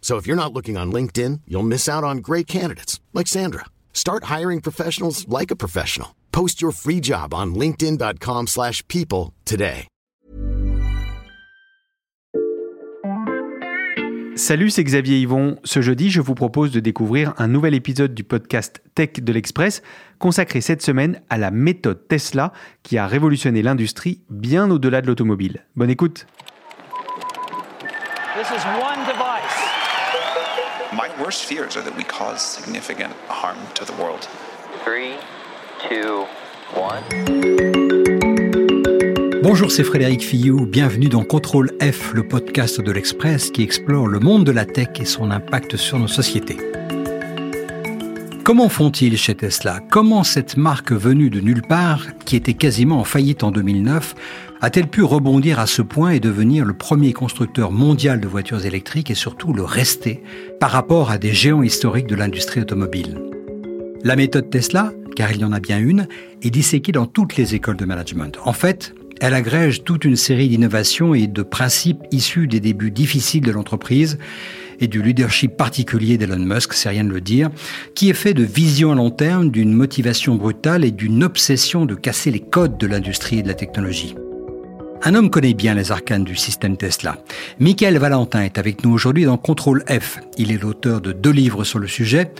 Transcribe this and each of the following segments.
So if you're not looking on LinkedIn, you'll miss out on great candidates like Sandra. Start hiring professionals like a professional. Post your free job on linkedin.com/people slash people today. Salut, c'est Xavier Yvon. Ce jeudi, je vous propose de découvrir un nouvel épisode du podcast Tech de l'Express, consacré cette semaine à la méthode Tesla qui a révolutionné l'industrie bien au-delà de l'automobile. Bonne écoute. This is one device. My worst fears are that we cause significant harm to the world. Three, two, one. Bonjour, c'est Frédéric Fillou. Bienvenue dans Contrôle F, le podcast de l'Express qui explore le monde de la tech et son impact sur nos sociétés. Comment font-ils chez Tesla? Comment cette marque venue de nulle part, qui était quasiment en faillite en 2009, a-t-elle pu rebondir à ce point et devenir le premier constructeur mondial de voitures électriques et surtout le rester par rapport à des géants historiques de l'industrie automobile? La méthode Tesla, car il y en a bien une, est disséquée dans toutes les écoles de management. En fait, elle agrège toute une série d'innovations et de principes issus des débuts difficiles de l'entreprise et du leadership particulier d'Elon Musk, c'est rien de le dire, qui est fait de vision à long terme, d'une motivation brutale et d'une obsession de casser les codes de l'industrie et de la technologie. Un homme connaît bien les arcanes du système Tesla. Michael Valentin est avec nous aujourd'hui dans Contrôle F. Il est l'auteur de deux livres sur le sujet.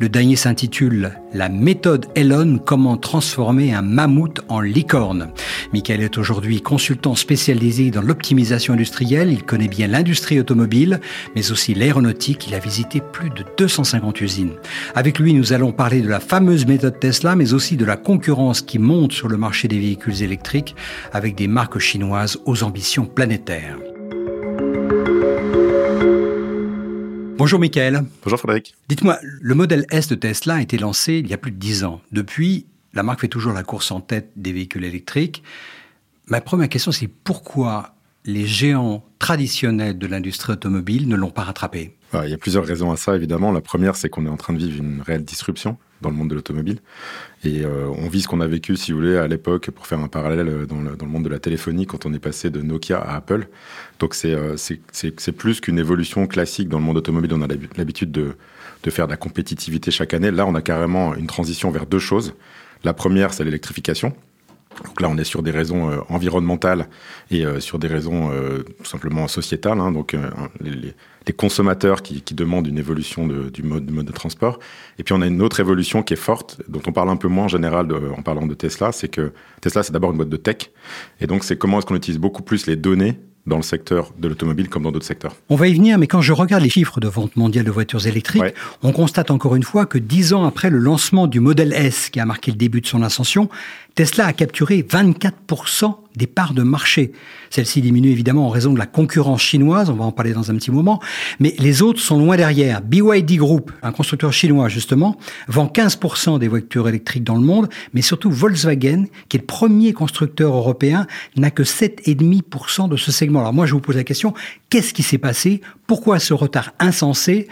Le dernier s'intitule La méthode Elon, comment transformer un mammouth en licorne. Michael est aujourd'hui consultant spécialisé dans l'optimisation industrielle. Il connaît bien l'industrie automobile, mais aussi l'aéronautique. Il a visité plus de 250 usines. Avec lui, nous allons parler de la fameuse méthode Tesla, mais aussi de la concurrence qui monte sur le marché des véhicules électriques avec des marques chinoises aux ambitions planétaires. Bonjour Michael. Bonjour Frédéric. Dites-moi, le modèle S de Tesla a été lancé il y a plus de 10 ans. Depuis, la marque fait toujours la course en tête des véhicules électriques. Ma première question, c'est pourquoi les géants traditionnels de l'industrie automobile ne l'ont pas rattrapé? Il y a plusieurs raisons à ça, évidemment. La première, c'est qu'on est en train de vivre une réelle disruption dans le monde de l'automobile. Et euh, on vit ce qu'on a vécu, si vous voulez, à l'époque, pour faire un parallèle euh, dans le, monde de la téléphonie, quand on est passé de Nokia à Apple. Donc c'est euh, plus qu'une évolution classique dans le monde automobile. On a l'habi- l'habitude de, de faire de la compétitivité chaque année. Là, on a carrément une transition vers deux choses. La première, c'est l'électrification. Donc là, on est sur des raisons euh, environnementales et euh, sur des raisons euh, tout simplement sociétales. hein. donc les, consommateurs qui, demandent une évolution du mode, de transport. Et puis on a une autre évolution qui est forte, dont on parle un peu moins en général en parlant de Tesla, c'est que Tesla, c'est d'abord une boîte de tech. Et donc c'est comment est-ce qu'on utilise beaucoup plus les données dans le secteur de l'automobile comme dans d'autres secteurs. On va y venir, mais quand je regarde les chiffres de vente mondiale de voitures électriques, Ouais. on constate encore une fois que dix ans après le lancement du modèle S, qui a marqué le début de son ascension, Tesla a capturé 24% des parts de marché. Celle-ci diminue évidemment en raison de la concurrence chinoise, on va en parler dans un petit moment, mais les autres sont loin derrière. BYD Group, un constructeur chinois justement, vend 15% des voitures électriques dans le monde, mais surtout Volkswagen, qui est le premier constructeur européen, n'a que 7,5% de ce segment. Alors moi je vous pose la question, qu'est-ce qui s'est passé? Pourquoi ce retard insensé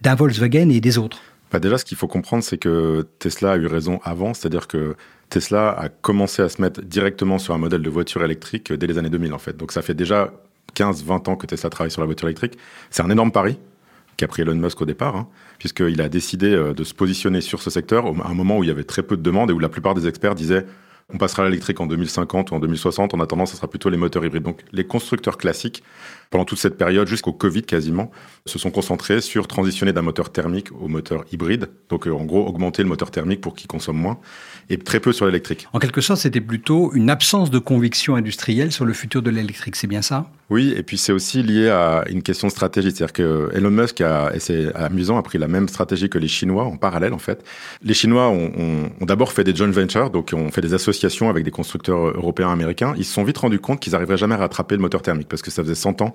d'un Volkswagen et des autres? Bah déjà, ce qu'il faut comprendre, c'est que Tesla a eu raison avant, c'est-à-dire que Tesla a commencé à se mettre directement sur un modèle de voiture électrique dès les années 2000, en fait. Donc ça fait déjà 15-20 ans que Tesla travaille sur la voiture électrique. C'est un énorme pari qu'a pris Elon Musk au départ, hein, puisqu'il a décidé euh, de se positionner sur ce secteur à un moment où il y avait très peu de demandes et où la plupart des experts disaient on passera à l'électrique en 2050 ou en 2060. En attendant, ce sera plutôt les moteurs hybrides. Donc, les constructeurs classiques, pendant toute cette période, jusqu'au Covid quasiment, se sont concentrés sur transitionner d'un moteur thermique au moteur hybride. Donc, euh, en gros, augmenter le moteur thermique pour qu'il consomme moins et très peu sur l'électrique. En quelque sorte, c'était plutôt une absence de conviction industrielle sur le futur de l'électrique. C'est bien ça? Oui, et puis c'est aussi lié à une question de stratégie. C'est-à-dire que Elon Musk a, et c'est amusant, a pris la même stratégie que les Chinois en parallèle, en fait. Les Chinois ont, d'abord fait des joint ventures, donc ont fait des associations avec des constructeurs européens, américains. Ils se sont vite rendus compte qu'ils n'arriveraient jamais à rattraper le moteur thermique parce que ça faisait 100 ans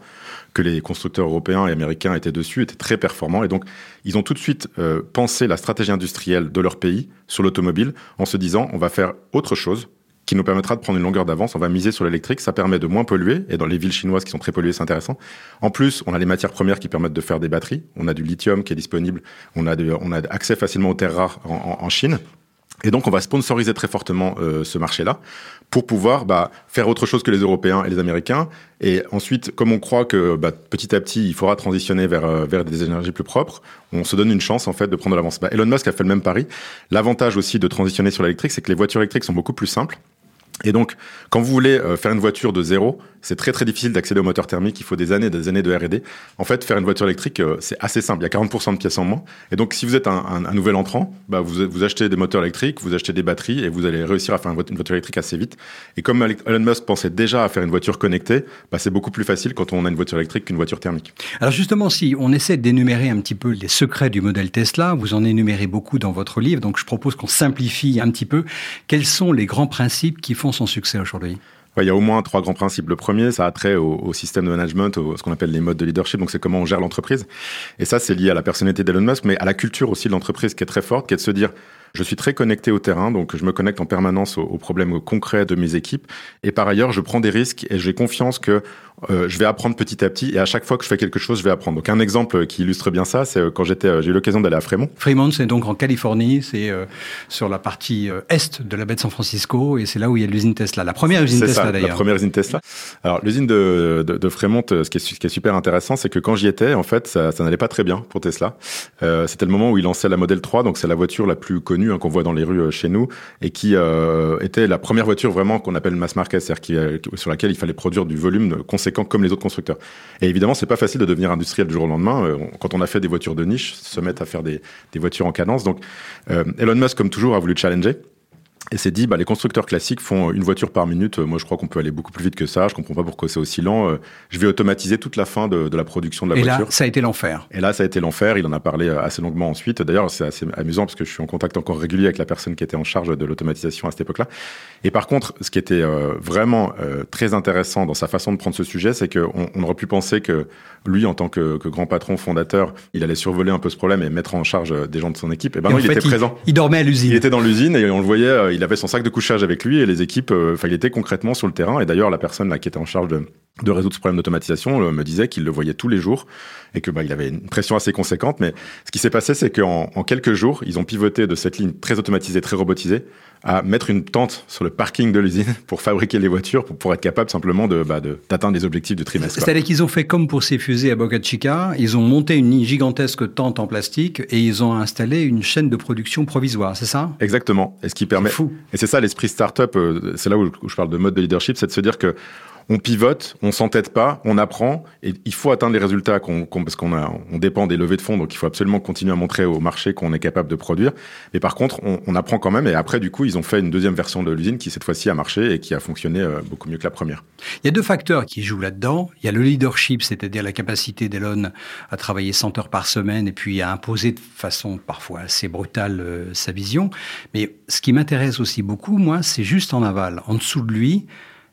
que les constructeurs européens et américains étaient dessus, étaient très performants. Et donc, ils ont tout de suite euh, pensé la stratégie industrielle de leur pays sur l'automobile en se disant, on va faire autre chose qui nous permettra de prendre une longueur d'avance. On va miser sur l'électrique, ça permet de moins polluer. Et dans les villes chinoises qui sont très polluées, c'est intéressant. En plus, on a les matières premières qui permettent de faire des batteries. On a du lithium qui est disponible. On a, de, accès facilement aux terres rares en, Chine. Et donc, on va sponsoriser très fortement euh, ce marché-là pour pouvoir bah, faire autre chose que les Européens et les Américains. Et ensuite, comme on croit que bah, petit à petit, il faudra transitionner vers, euh, vers des énergies plus propres, on se donne une chance en fait de prendre l'avance. Bah, Elon Musk a fait le même pari. L'avantage aussi de transitionner sur l'électrique, c'est que les voitures électriques sont beaucoup plus simples. Et donc, quand vous voulez euh, faire une voiture de zéro, c'est très très difficile d'accéder au moteur thermique. Il faut des années des années de R&D. En fait, faire une voiture électrique, euh, c'est assez simple. Il y a 40% de pièces en moins. Et donc, si vous êtes un, nouvel entrant, bah, vous, vous achetez des moteurs électriques, vous achetez des batteries et vous allez réussir à faire une voiture électrique assez vite. Et comme Elon Musk pensait déjà à faire une voiture connectée, bah, c'est beaucoup plus facile quand on a une voiture électrique qu'une voiture thermique. Alors justement, si on essaie d'énumérer un petit peu les secrets du modèle Tesla, vous en énumérez beaucoup dans votre livre, donc je propose qu'on simplifie un petit peu. Quels sont les grands principes qui font son succès aujourd'hui? Il y a au moins trois grands principes. Le premier, ça a trait au, au système de management, au, ce qu'on appelle les modes de leadership. Donc, c'est comment on gère l'entreprise. Et ça, c'est lié à la personnalité d'Elon Musk, mais à la culture aussi de l'entreprise qui est très forte, qui est de se dire, je suis très connecté au terrain, donc je me connecte en permanence aux, aux problèmes concrets de mes équipes. Et par ailleurs, je prends des risques et j'ai confiance que euh, je vais apprendre petit à petit. Et à chaque fois que je fais quelque chose, je vais apprendre. Donc un exemple qui illustre bien ça, c'est quand j'étais, j'ai eu l'occasion d'aller à Fremont. Fremont, c'est donc en Californie, c'est euh, sur la partie euh, est de la baie de San Francisco, et c'est là où il y a l'usine Tesla, la première usine Tesla d'ailleurs. La première usine Tesla. Alors l'usine de, de, de, Fremont, ce qui est, ce qui est super intéressant, c'est que quand j'y étais, en fait, ça, ça n'allait pas très bien pour Tesla. Euh, c'était le moment où ils lançaient la Model 3, donc c'est la voiture la plus connue hein, qu'on voit dans les rues chez nous, et qui euh, était la première voiture vraiment qu'on appelle mass market, c'est-à-dire sur laquelle il fallait produire du volume conséquent comme les autres constructeurs. Et évidemment, c'est pas facile de devenir industriel du jour au lendemain. Quand on a fait des voitures de niche, se mettre à faire des, des voitures en cadence. Donc, euh, Elon Musk, comme toujours, a voulu challenger. Et s'est dit, bah, les constructeurs classiques font une voiture par minute. Moi, je crois qu'on peut aller beaucoup plus vite que ça. Je comprends pas pourquoi c'est aussi lent. Je vais automatiser toute la fin de, de la production de la et voiture. Et là, ça a été l'enfer. Et là, ça a été l'enfer. Il en a parlé assez longuement ensuite. D'ailleurs, c'est assez amusant parce que je suis en contact encore régulier avec la personne qui était en charge de l'automatisation à cette époque-là. Et par contre, ce qui était euh, vraiment euh, très intéressant dans sa façon de prendre ce sujet, c'est qu'on on aurait pu penser que lui, en tant que, que, grand patron fondateur, il allait survoler un peu ce problème et mettre en charge des gens de son équipe. Et ben non, il fait, était il, présent. Il dormait à l'usine. Il était dans l'usine et on le voyait. Il avait son sac de couchage avec lui et les équipes, enfin, il était concrètement sur le terrain. Et d'ailleurs, la personne qui était en charge de, résoudre ce problème d'automatisation me disait qu'il le voyait tous les jours et que bah, il avait une pression assez conséquente. Mais ce qui s'est passé, c'est qu'en en quelques jours, ils ont pivoté de cette ligne très automatisée, très robotisée, à mettre une tente sur le parking de l'usine pour fabriquer les voitures, pour, pour être capable simplement de, bah, d'atteindre les objectifs du trimestre. C'est-à-dire qu'ils ont fait comme pour ces fusées à Boca Chica, ils ont monté une gigantesque tente en plastique et ils ont installé une chaîne de production provisoire, c'est ça? Exactement. Et ce qui permet. Fou. Et c'est ça l'esprit startup. euh, C'est là où je parle de mode de leadership, c'est de se dire que on pivote, on s'entête pas, on apprend, et il faut atteindre les résultats qu'on, qu'on, parce qu'on a, on dépend des levées de fonds, donc il faut absolument continuer à montrer au marché qu'on est capable de produire. Mais par contre, on, on, apprend quand même, et après, du coup, ils ont fait une deuxième version de l'usine qui cette fois-ci a marché et qui a fonctionné euh, beaucoup mieux que la première. Il y a deux facteurs qui jouent là-dedans. Il y a le leadership, c'est-à-dire la capacité d'Elon à travailler 100 heures par semaine et puis à imposer de façon parfois assez brutale euh, sa vision. Mais ce qui m'intéresse aussi beaucoup, moi, c'est juste en aval, en dessous de lui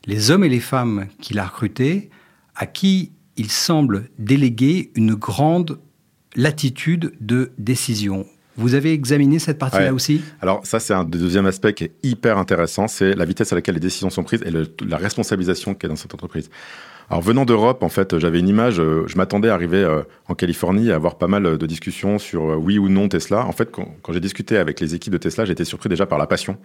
les hommes et les femmes qu'il a recrutés, à qui il semble déléguer une grande latitude de décision. Vous avez examiné cette partie-là Ouais. aussi? Alors ça, c'est un deuxième aspect qui est hyper intéressant, c'est la vitesse à laquelle les décisions sont prises et le, la responsabilisation qu'il y a dans cette entreprise. Alors venant d'Europe, en fait, j'avais une image, euh, je m'attendais à arriver euh, en Californie à avoir pas mal de discussions sur euh, oui ou non Tesla. En fait, quand, quand j'ai discuté avec les équipes de Tesla, j'ai été surpris déjà par la passion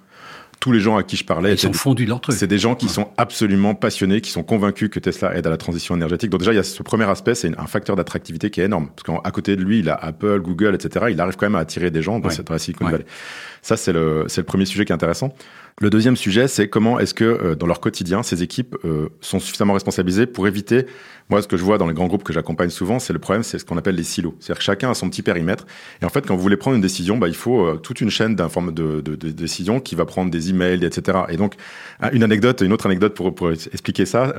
tous les gens à qui je parlais Ils sont fondus de leur truc. c'est des gens qui Ouais. sont absolument passionnés, qui sont convaincus que Tesla aide à la transition énergétique. Donc déjà, il y a ce premier aspect, c'est un facteur d'attractivité qui est énorme. Parce qu'à côté de lui, il a Apple, Google, etc. Il arrive quand même à attirer des gens dans, Ouais. cette, dans la Silicon Ouais. Valley. Ça, c'est le, c'est le premier sujet qui est intéressant. Le deuxième sujet, c'est comment est-ce que euh, dans leur quotidien, ces équipes euh, sont suffisamment responsabilisées pour éviter, moi ce que je vois dans les grands groupes que j'accompagne souvent, c'est le problème, c'est ce qu'on appelle les silos. C'est-à-dire que chacun a son petit périmètre. Et en fait, quand vous voulez prendre une décision, bah, il faut euh, toute une chaîne d'inform- de, de, décisions qui va prendre des emails, etc. Et donc, ah, une anecdote, une autre anecdote pour expliquer ça.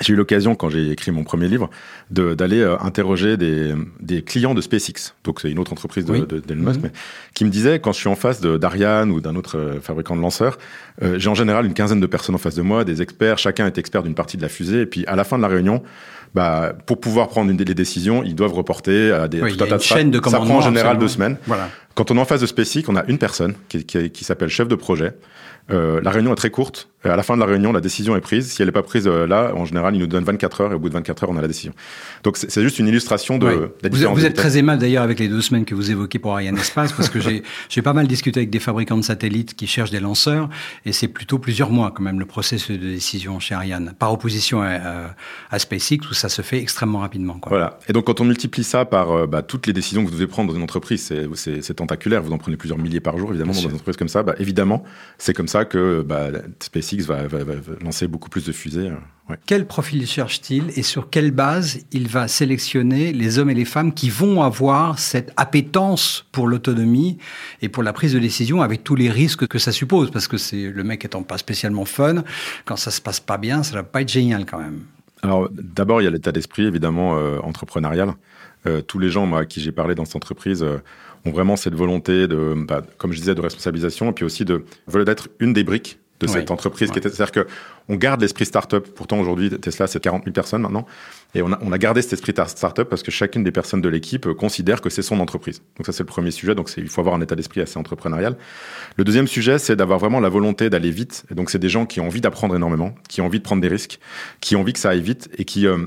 J'ai eu l'occasion, quand j'ai écrit mon premier livre, de- d'aller euh, interroger des, des clients de SpaceX. Donc, c'est une autre entreprise de- Oui. de- d'Elon Musk, Mhm. mais qui me disait, quand je suis en face de- d'Ariane ou d'un autre euh, fabricant de lanceurs, euh, j'ai en général une quinzaine de personnes en face de moi, des experts, chacun est expert d'une partie de la fusée, et puis à la fin de la réunion, bah, pour pouvoir prendre une des les décisions, ils doivent reporter à des Oui, tout un tas une de chaîne de Ça prend en général deux semaines. Voilà. Quand on est en face de SpaceX, on a une personne qui, qui- qui s'appelle chef de projet. Euh, la réunion est très courte. Euh, À la fin de la réunion, la décision est prise. Si elle n'est pas prise euh, là, en général, il nous donne 24 heures et au bout de 24 heures, on a la décision. Donc c'est juste une illustration de la Vous, êtes- différence vous de êtes vitesse. très aimable d'ailleurs avec les deux semaines que vous évoquez pour Ariane Espace, parce que j'ai pas mal discuté avec des fabricants de satellites qui cherchent des lanceurs, et c'est plutôt plusieurs mois quand même le processus de décision chez Ariane, par opposition à, à- à SpaceX où ça se fait extrêmement rapidement. Quoi. Voilà. Et donc, quand on multiplie ça par euh, bah, toutes les décisions que vous devez prendre dans une entreprise, c'est- tentaculaire. Vous en prenez plusieurs milliers par jour, évidemment, Bien dans sûr. une entreprise comme ça. Bah, évidemment, c'est comme ça que bah, SpaceX va, va- va- va lancer beaucoup plus de fusées. ouais. Quel profil cherche-t-il et sur quelle base il va sélectionner les hommes et les femmes qui vont avoir cette appétence pour l'autonomie et pour la prise de décision avec tous les risques que ça suppose? Parce que c'est le mec étant pas spécialement fun, quand ça se passe pas bien, ça va pas être génial quand même. Alors, d'abord, il y a l'état d'esprit, évidemment, euh, entrepreneurial. Euh, tous les gens moi, à qui j'ai parlé dans cette entreprise euh, ont vraiment cette volonté de, bah, comme je disais, de responsabilisation, et puis aussi de veulent d'être une des briques de Ouais. cette entreprise. qui Ouais. C'est-à-dire que on garde l'esprit startup. Pourtant, aujourd'hui, Tesla, c'est 40 000 personnes maintenant. Et on a, on a gardé cet esprit tar- startup parce que chacune des personnes de l'équipe euh, considère que c'est son entreprise. Donc ça, c'est le premier sujet. Donc il faut avoir un état d'esprit assez entrepreneurial. Le deuxième sujet, c'est d'avoir vraiment la volonté d'aller vite. Et donc c'est des gens qui ont envie d'apprendre énormément, qui ont envie de prendre des risques, qui ont envie que ça aille vite et qui, euh,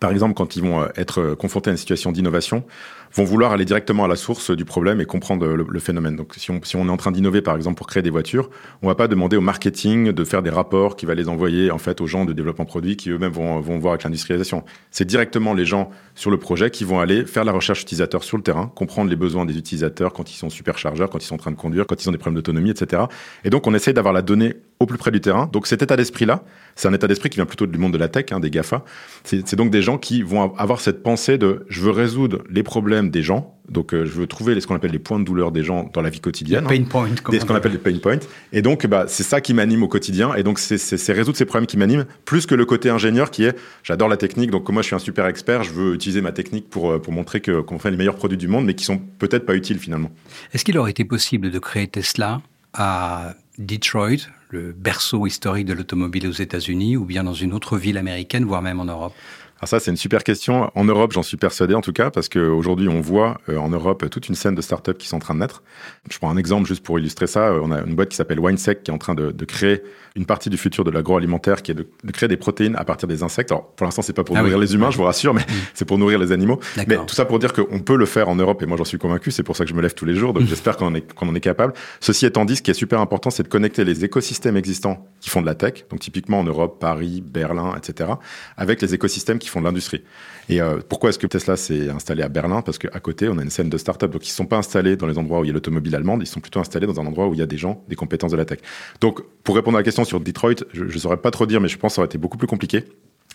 par exemple, quand ils vont euh, être confrontés à une situation d'innovation, vont vouloir aller directement à la source du problème et comprendre le, phénomène. Donc, si on, si on est en train d'innover, par exemple, pour créer des voitures, on va pas demander au marketing de faire des rapports qui va les envoyer, en fait, aux gens de développement produit qui eux-mêmes vont, vont voir avec l'industrialisation. C'est directement les gens sur le projet qui vont aller faire la recherche utilisateur sur le terrain, comprendre les besoins des utilisateurs quand ils sont superchargeurs, quand ils sont en train de conduire, quand ils ont des problèmes d'autonomie, etc. Et donc, on essaye d'avoir la donnée au plus près du terrain. Donc, cet état d'esprit-là, c'est un état d'esprit qui vient plutôt du monde de la tech, hein, des GAFA. C'est donc des gens qui vont avoir cette pensée de je veux résoudre les problèmes des gens. Donc, euh, je veux trouver les- ce qu'on appelle les points de douleur des gens dans la vie quotidienne. Pain point, comme Des- ce on qu'on appelle les pain points. Et donc, bah, c'est ça qui m'anime au quotidien. Et donc, c'est- résoudre ces problèmes qui m'animent, plus que le côté ingénieur qui est, j'adore la technique, donc moi, je suis un super expert, je veux utiliser ma technique pour, euh, pour montrer qu'on fait les meilleurs produits du monde, mais qui sont peut-être pas utiles finalement. Est-ce qu'il aurait été possible de créer Tesla à Detroit, le berceau historique de l'automobile aux États-Unis, ou bien dans une autre ville américaine, voire même en Europe? Alors ça, c'est une super question. En Europe, j'en suis persuadé en tout cas, parce qu'aujourd'hui, on voit euh, en Europe toute une scène de startups qui sont en train de naître. Je prends un exemple juste pour illustrer ça. Euh, On a une boîte qui s'appelle WineSec qui est en train de, de créer une partie du futur de l'agroalimentaire, qui est de, de créer des protéines à partir des insectes. Alors pour l'instant, c'est pas pour Ah nourrir oui. les humains, je vous rassure, mais c'est pour nourrir les animaux. Mais tout ça pour dire qu'on peut le faire en Europe, et moi j'en suis convaincu. C'est pour ça que je me lève tous les jours. Donc j'espère qu'on en est qu'on en est capable. Ceci étant dit, ce qui est super important, c'est de connecter les écosystèmes existants qui font de la tech, donc typiquement en Europe, Paris, Berlin, etc., avec les écosystèmes qui font de l'industrie. Et euh, pourquoi est-ce que Tesla s'est installé à Berlin? Parce qu'à côté, on a une scène de start-up. Donc, ils ne sont pas installés dans les endroits où il y a l'automobile allemande, ils sont plutôt installés dans un endroit où il y a des gens, des compétences de la tech. Donc, pour répondre à la question sur Detroit, je ne saurais pas trop dire, mais je pense que ça aurait été beaucoup plus compliqué.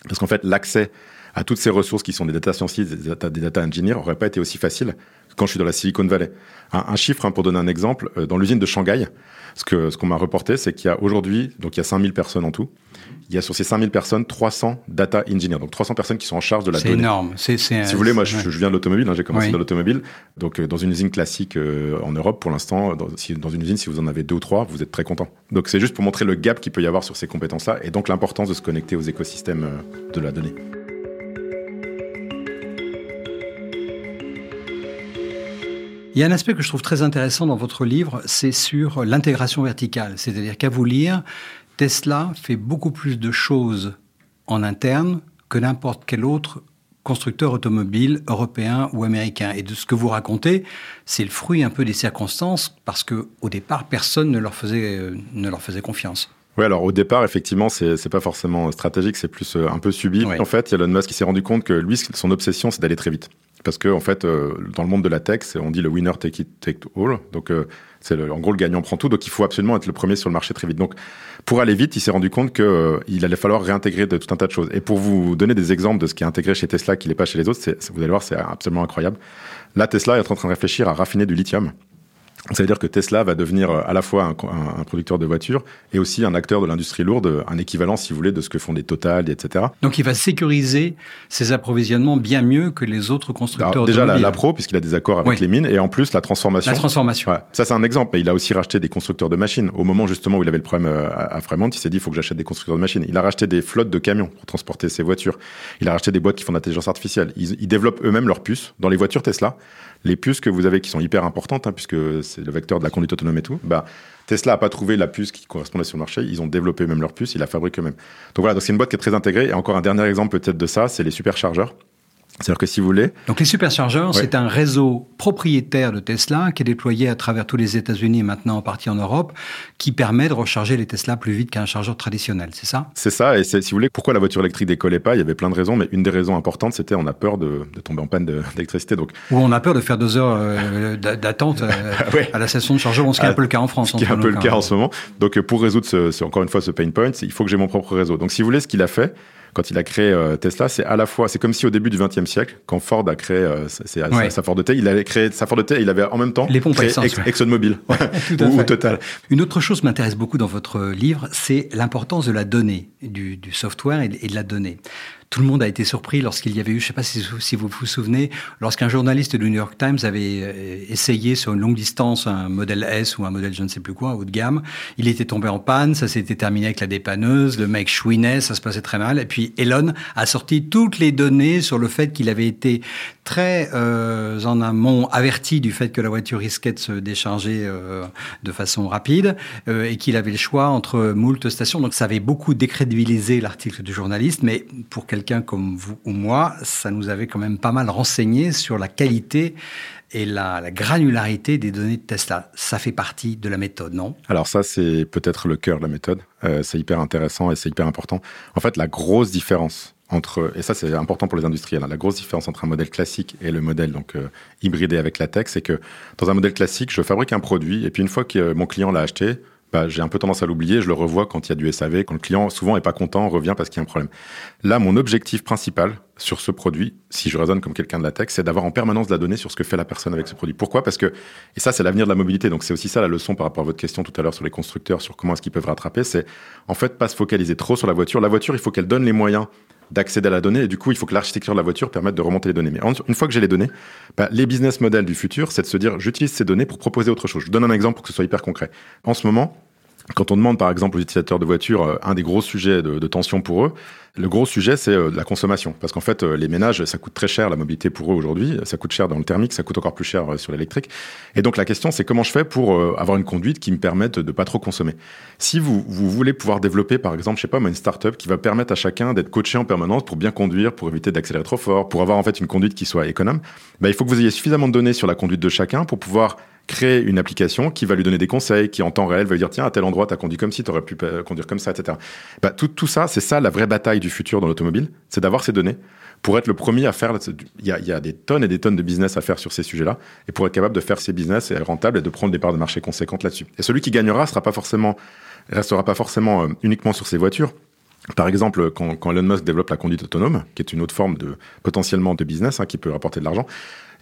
Parce qu'en fait, l'accès à toutes ces ressources qui sont des data scientists, des data, des engineers, aurait pas été aussi facile que quand je suis dans la Silicon Valley. Un, chiffre, hein, pour donner un exemple, euh, dans l'usine de Shanghai, ce que ce qu'on m'a reporté, c'est qu'il y a aujourd'hui, donc il y a 5000 personnes en tout, il y a sur ces 5000 personnes 300 data engineers, donc 300 personnes qui sont en charge de la C'est donnée. énorme. C'est, c'est, Si vous voulez, moi, je, viens de l'automobile. hein, J'ai commencé Oui. dans l'automobile. Donc, euh, dans une usine classique euh, en Europe, pour l'instant, dans, si- dans une usine, si vous en avez deux ou trois, vous êtes très content. Donc, c'est juste pour montrer le gap qu'il peut y avoir sur ces compétences-là et donc l'importance de se connecter aux écosystèmes euh, de la donnée. Il y a un aspect que je trouve très intéressant dans votre livre, c'est sur l'intégration verticale. C'est-à-dire qu'à vous lire, Tesla fait beaucoup plus de choses en interne que n'importe quel autre constructeurs automobiles européens ou américains. Et de ce que vous racontez, c'est le fruit un peu des circonstances, parce que au départ, personne ne leur faisait, euh, ne leur faisait confiance. Oui, alors au départ, effectivement, c'est pas forcément stratégique, c'est plus euh, un peu subi. Oui. En fait, Elon Musk s'est rendu compte que lui, son obsession, c'est d'aller très vite. Parce que en fait, euh, dans le monde de la tech, on dit le winner take it take all. Donc euh, c'est en gros le gagnant prend tout. Donc il faut absolument être le premier sur le marché très vite. Donc pour aller vite, il s'est rendu compte que euh, allait falloir réintégrer de tout un tas de choses. Et pour vous donner des exemples de ce qui est intégré chez Tesla, qui n'est pas chez les autres, vous allez voir, c'est absolument incroyable. Là, Tesla est en train de réfléchir à raffiner du lithium. Ça veut dire que Tesla va devenir euh, à la fois un, producteur de voitures et aussi un acteur de l'industrie lourde, un équivalent, si vous voulez, de ce que font des Total, etc. Donc il va sécuriser ses approvisionnements bien mieux que les autres constructeurs Alors, déjà, la, pro, puisqu'il a des accords avec Oui. les mines, et en plus, la transformation. La transformation. Ouais. Ça, c'est un exemple. Mais il a aussi racheté des constructeurs de machines. Au moment, justement, où il avait le problème euh, à, à Fremont, il s'est dit, il faut que j'achète des constructeurs de machines. Il a racheté des flottes de camions pour transporter ses voitures. Il a racheté des boîtes qui font de l'intelligence artificielle. Ils, ils développent eux-mêmes leurs puces dans les voitures Tesla. Les puces que vous avez qui sont hyper importantes, hein, puisque c'est le vecteur de la conduite autonome et tout, bah, Tesla a pas trouvé la puce qui correspondait sur le marché. Ils ont développé eux-mêmes leurs puces, ils la fabriquent eux-mêmes. Donc voilà, donc c'est une boîte qui est très intégrée. Et encore un dernier exemple peut-être de ça, c'est les superchargeurs. C'est-à-dire que si vous voulez, Donc les superchargeurs, Ouais. c'est un réseau propriétaire de Tesla qui est déployé à travers tous les États-Unis et maintenant en partie en Europe, qui permet de recharger les Tesla plus vite qu'un chargeur traditionnel, c'est ça? C'est ça, et si vous voulez, pourquoi la voiture électrique décollait pas? Il y avait plein de raisons, mais une des raisons importantes, c'était on a peur de, de tomber en panne d'électricité. Donc, Où on a peur de faire deux heures euh, d'a- d'attente euh, Ouais. à la station de chargeur, ce qui est un peu le cas en France. ce qui est un peu le cas même. en ce moment. Donc, pour résoudre ce, ce- encore une fois ce pain point, il faut que j'ai mon propre réseau. Donc, si vous voulez, ce qu'il a fait quand il a créé euh, Tesla, c'est à la fois, c'est comme si au début du XXe siècle, quand Ford a créé euh, sa, sa- Ouais. sa Ford T, il avait créé sa Ford T, il avait en même temps Les pompes à créé essence, Ex- ouais. ExxonMobil ou. Total. Une autre chose m'intéresse beaucoup dans votre livre, c'est l'importance de la donnée, du, du software et de, et de la donnée. Tout le monde a été surpris lorsqu'il y avait eu, je ne sais pas si, vous vous souvenez, lorsqu'un journaliste du New York Times avait euh, essayé sur une longue distance un modèle S ou un modèle je ne sais plus quoi, haut de gamme. Il était tombé en panne, ça s'était terminé avec la dépanneuse, le mec chouinait, ça se passait très mal. Et puis Elon a sorti toutes les données sur le fait qu'il avait été très euh, en amont averti du fait que la voiture risquait de se décharger euh, de façon rapide euh, et qu'il avait le choix entre moult stations. Donc ça avait beaucoup décrédibilisé l'article du journaliste, mais pour quelqu'un comme vous ou moi, ça nous avait quand même pas mal renseigné sur la qualité et la, la granularité des données de Tesla. Ça fait partie de la méthode, non? Alors ça, c'est peut-être le cœur de la méthode. Euh, c'est hyper intéressant et c'est hyper important. En fait, la grosse différence entre, et ça c'est important pour les industriels, hein, la grosse différence entre un modèle classique et le modèle donc euh, hybridé avec la tech, c'est que dans un modèle classique, je fabrique un produit et puis une fois que mon client l'a acheté, bah, j'ai un peu tendance à l'oublier, je le revois quand il y a du SAV, quand le client souvent est pas content, revient parce qu'il y a un problème. Là, mon objectif principal sur ce produit, si je raisonne comme quelqu'un de la tech, c'est d'avoir en permanence de la donnée sur ce que fait la personne avec ce produit. Pourquoi? Parce que, et ça c'est l'avenir de la mobilité, donc c'est aussi ça la leçon par rapport à votre question tout à l'heure sur les constructeurs, sur comment est-ce qu'ils peuvent rattraper, c'est en fait pas se focaliser trop sur la voiture. La voiture, il faut qu'elle donne les moyens d'accéder à la donnée et du coup il faut que l'architecture de la voiture permette de remonter les données. Mais une fois que j'ai les données, bah, les business models du futur, c'est de se dire j'utilise ces données pour proposer autre chose. Je donne un exemple pour que ce soit hyper concret. En ce moment, quand on demande par exemple aux utilisateurs de voitures euh, un des gros sujets de, tension pour eux, le gros sujet c'est euh, la consommation. Parce qu'en fait, euh, les ménages, ça coûte très cher la mobilité pour eux aujourd'hui. Ça coûte cher dans le thermique, ça coûte encore plus cher sur l'électrique. Et donc la question c'est comment je fais pour avoir une conduite qui me permette de pas trop consommer? Si vous, vous voulez pouvoir développer par exemple, je sais pas, une startup qui va permettre à chacun d'être coaché en permanence pour bien conduire, pour éviter d'accélérer trop fort, pour avoir en fait une conduite qui soit économe, bah, il faut que vous ayez suffisamment de données sur la conduite de chacun pour pouvoir créer une application qui va lui donner des conseils, qui en temps réel va lui dire tiens à tel endroit t'as conduit comme si t'aurais pu euh, conduire comme ça, etc. Bah, tout, ça, c'est ça la vraie bataille du futur dans l'automobile, c'est d'avoir ces données pour être le premier à faire. Il y, a, y a des tonnes et des tonnes de business à faire sur ces sujets-là et pour être capable de faire ces business et être rentable et de prendre des parts de marché conséquentes là-dessus. Et celui qui gagnera sera pas forcément restera pas forcément euh, uniquement sur ses voitures. Par exemple, quand, quand Elon Musk développe la conduite autonome, qui est une autre forme de potentiellement de business hein, qui peut rapporter de l'argent,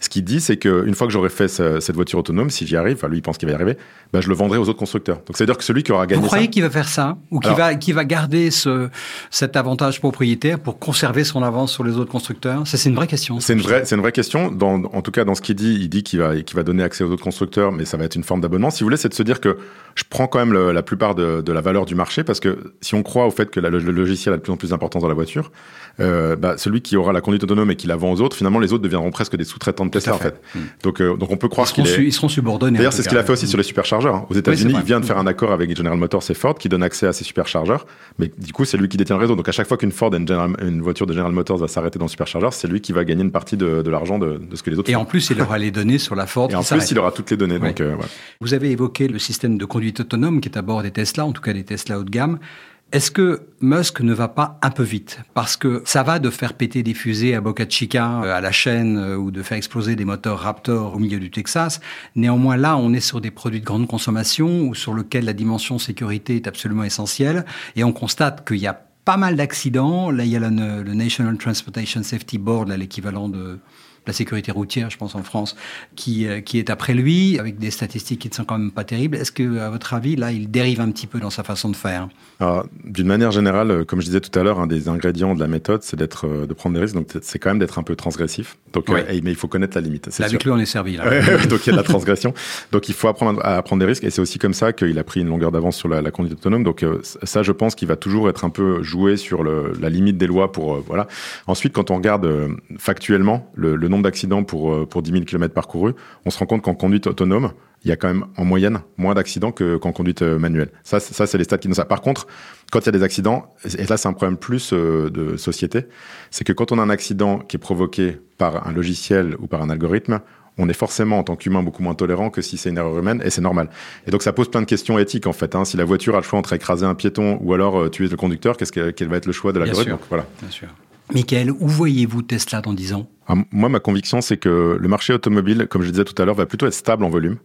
ce qu'il dit, c'est qu'une fois que j'aurai fait ce- cette voiture autonome, si j'y arrive, enfin lui il pense qu'il va y arriver, bah, je le vendrai aux autres constructeurs. Donc c'est à dire que celui qui aura gagné Vous croyez qu'il va faire ça Ou qu'il va, qu'il va garder ce, cet avantage propriétaire pour conserver son avance sur les autres constructeurs? Ça, c'est une vraie question. c'est une vraie, une vraie question. Dans, en tout cas, dans ce qu'il dit, il dit qu'il va, qu'il va donner accès aux autres constructeurs, mais ça va être une forme d'abonnement. Si vous voulez, c'est de se dire que je prends quand même le- la plupart de, de la valeur du marché parce que si on croit au fait que la- le, le logiciel a de plus en plus d'importance dans la voiture, euh, bah, celui qui aura la conduite autonome et qui la vend aux autres, finalement, les autres deviendront presque des sous-traitants de Tesla en fait. Donc, euh, donc on peut croire seront, qu'il su- est. ils seront subordonnés. D'ailleurs, c'est ce qu'il a fait aussi sur les superchargeurs. hein. Aux États-Unis, il vient de faire un accord avec General Motors et Ford qui donne accès à ces superchargeurs. Mais du coup, c'est lui qui détient le réseau. Donc à chaque fois qu'une Ford, et une, General- une voiture de General Motors va s'arrêter dans le superchargeur, c'est lui qui va gagner une partie de, de l'argent de, de ce que les autres Et font. en plus, il aura les données sur la Ford. Et en plus, il aura toutes les données. Ouais. Donc, euh. Vous avez évoqué le système de conduite autonome qui est à bord des Tesla, en tout cas des Tesla haut de gamme. Est-ce que Musk ne va pas un peu vite? Parce que ça va de faire péter des fusées à Boca Chica, euh, à la chaîne, euh, ou de faire exploser des moteurs Raptor au milieu du Texas. Néanmoins, là, on est sur des produits de grande consommation, ou sur lesquels la dimension sécurité est absolument essentielle. Et on constate qu'il y a pas mal d'accidents. Là, il y a le, National Transportation Safety Board, l'équivalent de la sécurité routière, je pense en France, qui, euh, qui est après lui, avec des statistiques qui ne sont quand même pas terribles. Est-ce que, à votre avis, là, il dérive un petit peu dans sa façon de faire? D'une manière générale, euh, comme je disais tout à l'heure, un des ingrédients de la méthode, c'est d'être, euh, de prendre des risques. Donc, c'est- quand même d'être un peu transgressif. Donc, Ouais. euh, mais il faut connaître la limite. c'est Là, avec sûr. lui, on est servi. Là. Ouais, donc il y a de la transgression. Donc il faut apprendre à prendre des risques et c'est aussi comme ça qu'il a pris une longueur d'avance sur la, la conduite autonome. Donc euh, ça, je pense qu'il va toujours être un peu joué sur le, la limite des lois pour euh, voilà. Ensuite, quand on regarde factuellement le, le nombre d'accidents pour pour 10 000 km parcourus, on se rend compte qu'en conduite autonome, il y a quand même en moyenne moins d'accidents que- qu'en conduite euh, manuelle. Ça, c'est- ça c'est les stats qui nous ça. Par contre, quand il y a des accidents, et là c'est un problème plus euh, de société, c'est que quand on a un accident qui est provoqué par un logiciel ou par un algorithme, on est forcément en tant qu'humain beaucoup moins tolérant que si c'est une erreur humaine, et c'est normal. Et donc ça pose plein de questions éthiques en fait. hein. Si la voiture a le choix entre écraser un piéton ou alors euh, tuer le conducteur, qu'est-ce que, quel va être le choix de Bien l'algorithme? sûr. Donc, Voilà. Bien sûr. Michael, où voyez-vous Tesla dans 10 ans? Ah, moi, ma conviction, c'est que le marché automobile, comme je le disais tout à l'heure, va plutôt être stable en volume.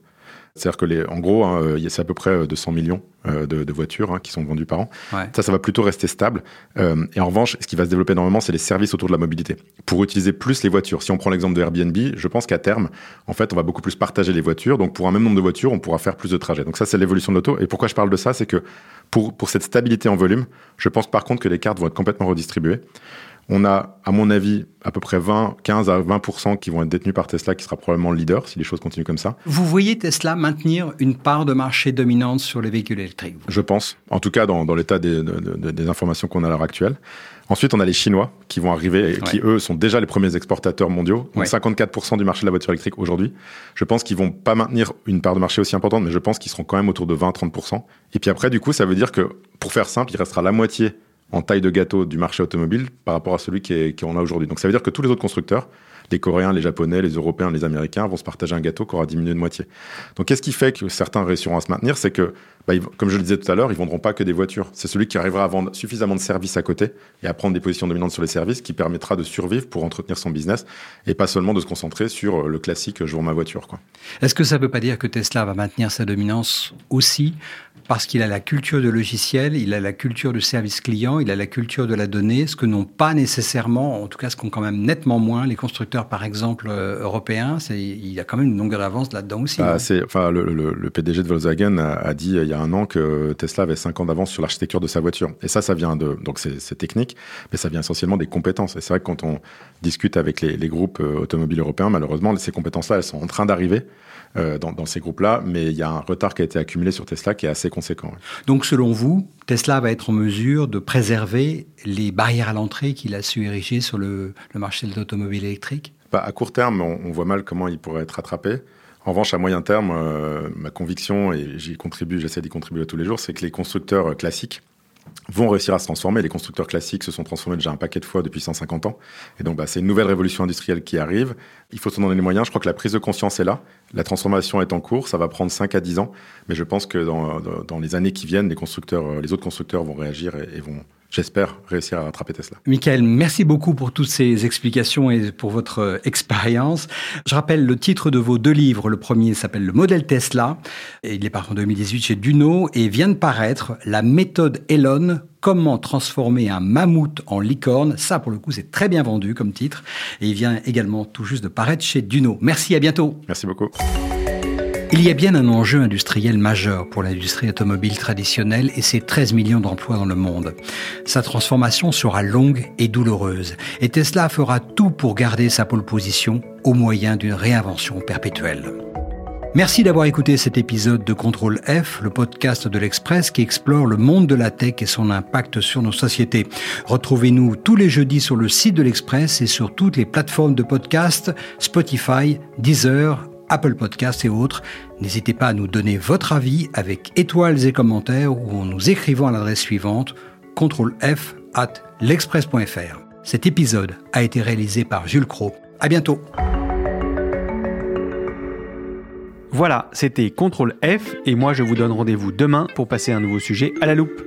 C'est-à-dire que, les, en gros, hein, a- c'est à peu près euh, 200 millions euh, de, de voitures hein, qui sont vendues par an. Ouais. Ça, ça va plutôt rester stable. Euh, et en revanche, ce qui va se développer énormément, c'est les services autour de la mobilité. Pour utiliser plus les voitures. Si on prend l'exemple de Airbnb, je pense qu'à terme, en fait, on va beaucoup plus partager les voitures. Donc, pour un même nombre de voitures, on pourra faire plus de trajets. Donc, ça, c'est l'évolution de l'auto. Et pourquoi je parle de ça, c'est que pour, pour cette stabilité en volume, je pense par contre que les cartes vont être complètement redistribuées. On a, à mon avis, à peu près 20, 15 à 20% qui vont être détenus par Tesla, qui sera probablement le leader si les choses continuent comme ça. Vous voyez Tesla maintenir une part de marché dominante sur les véhicules électriques Je pense, en tout cas dans, dans l'état des, de- de- des informations qu'on a à l'heure actuelle. Ensuite, on a les Chinois qui vont arriver et qui, eux, sont déjà les premiers exportateurs mondiaux. Donc Ouais. 54% du marché de la voiture électrique aujourd'hui. Je pense qu'ils vont pas maintenir une part de marché aussi importante, mais je pense qu'ils seront quand même autour de 20-30%. Et puis après, du coup, ça veut dire que, pour faire simple, il restera la moitié en taille de gâteau du marché automobile par rapport à celui qui est- qu'on a aujourd'hui. Donc ça veut dire que tous les autres constructeurs, les Coréens, les Japonais, les Européens, les Américains vont se partager un gâteau qui aura diminué de moitié. Donc qu'est-ce qui fait que certains réussiront à se maintenir? C'est que, bah, comme je le disais tout à l'heure, ils vendront pas que des voitures. C'est celui qui arrivera à vendre suffisamment de services à côté et à prendre des positions dominantes sur les services qui permettra de survivre pour entretenir son business et pas seulement de se concentrer sur euh, le classique je vends ma voiture. Est-ce que ça ne veut pas dire que Tesla va maintenir sa dominance aussi parce qu'il a la culture de logiciel, il a la culture du service client, il a la culture de la donnée, ce que n'ont pas nécessairement, en tout cas ce qu'ont quand même nettement moins les constructeurs, par exemple, euh, européens. C'est, il y a quand même une longueur d'avance là-dedans aussi. Bah, enfin, le, le- le PDG de Volkswagen a, a dit euh, il y a un an que Tesla avait 5 ans d'avance sur l'architecture de sa voiture. Et ça, ça vient de, donc c'est, technique, mais ça vient essentiellement des compétences. Et c'est vrai que quand on discute avec les, les groupes euh, automobiles européens, malheureusement, ces compétences-là, elles sont en train d'arriver euh, dans, dans ces groupes-là, mais il y a un retard qui a été accumulé sur Tesla qui est assez conséquent. Donc selon vous, Tesla va être en mesure de préserver les barrières à l'entrée qu'il a su ériger sur le, le marché de l'automobile électrique? Bah, à court terme, on, voit mal comment il pourrait être rattrapé. En revanche, à moyen terme, euh, ma conviction, et j'y contribue, j'essaie d'y contribuer tous les jours, c'est que les constructeurs euh, classiques vont réussir à se transformer. Les constructeurs classiques se sont transformés déjà un paquet de fois depuis 150 ans. Et donc, bah, c'est une nouvelle révolution industrielle qui arrive. Il faut se donner les moyens. Je crois que la prise de conscience est là. La transformation est en cours. Ça va prendre 5 à 10 ans. Mais je pense que dans, dans- les années qui viennent, les constructeurs, euh, les autres constructeurs vont réagir et, et vont, j'espère, réussir à rattraper Tesla. Michael, merci beaucoup pour toutes ces explications et pour votre euh, expérience. Je rappelle le titre de vos deux livres. Le premier s'appelle Le modèle Tesla. Et il est paru en 2018 chez Duno et vient de paraître La méthode Elon. Comment transformer un mammouth en licorne? Ça, pour le coup, c'est très bien vendu comme titre. Et il vient également tout juste de paraître chez Duno. Merci, à bientôt. Merci beaucoup. Il y a bien un enjeu industriel majeur pour l'industrie automobile traditionnelle et ses 13 millions d'emplois dans le monde. Sa transformation sera longue et douloureuse et Tesla fera tout pour garder sa pole position au moyen d'une réinvention perpétuelle. Merci d'avoir écouté cet épisode de Contrôle F, le podcast de l'Express qui explore le monde de la tech et son impact sur nos sociétés. Retrouvez-nous tous les jeudis sur le site de l'Express et sur toutes les plateformes de podcast, Spotify, Deezer, Apple Podcasts et autres. N'hésitez pas à nous donner votre avis avec étoiles et commentaires ou en nous écrivant à l'adresse suivante contrôle F at l'express.fr. Cet épisode a été réalisé par Jules Cro. À bientôt. Voilà, c'était Contrôle F et moi je vous donne rendez-vous demain pour passer un nouveau sujet à la loupe.